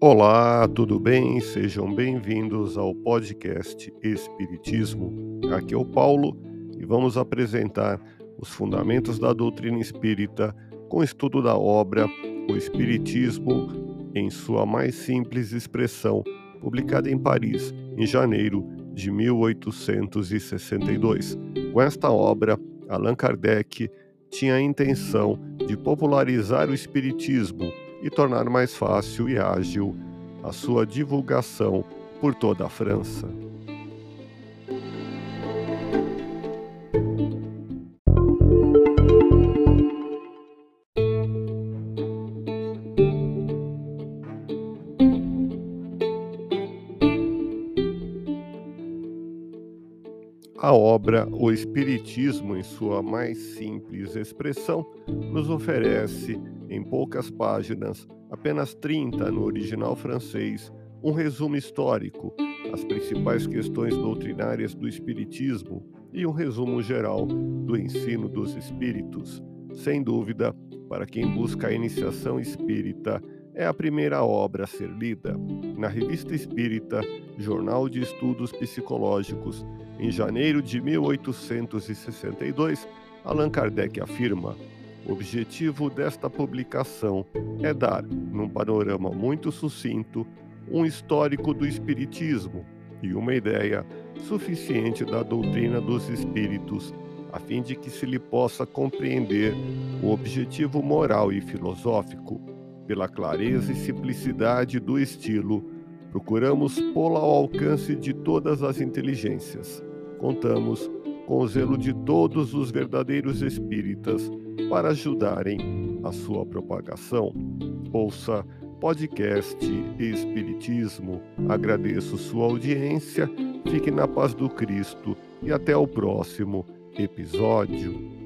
Olá, tudo bem? Sejam bem-vindos ao podcast Espiritismo. Aqui é o Paulo e vamos apresentar os fundamentos da doutrina espírita com estudo da obra O Espiritismo em sua mais simples expressão, publicada em Paris em janeiro de 1862. Com esta obra, Allan Kardec tinha a intenção de popularizar o Espiritismo e tornar mais fácil e ágil a sua divulgação por toda a França. A obra O Espiritismo, em sua mais simples expressão, nos oferece, em poucas páginas, apenas 30 no original francês, um resumo histórico, as principais questões doutrinárias do Espiritismo e um resumo geral do ensino dos espíritos. Sem dúvida, para quem busca a iniciação espírita, é a primeira obra a ser lida. Na Revista Espírita, Jornal de Estudos Psicológicos, em janeiro de 1862, Allan Kardec afirma: o objetivo desta publicação é dar, num panorama muito sucinto, um histórico do Espiritismo e uma ideia suficiente da doutrina dos Espíritos, a fim de que se lhe possa compreender o objetivo moral e filosófico. Pela clareza e simplicidade do estilo, procuramos pô-la ao alcance de todas as inteligências contamos com o zelo de todos os verdadeiros espíritas para ajudarem a sua propagação. Ouça podcast Espiritismo. Agradeço sua audiência, fique na paz do Cristo e até o próximo episódio.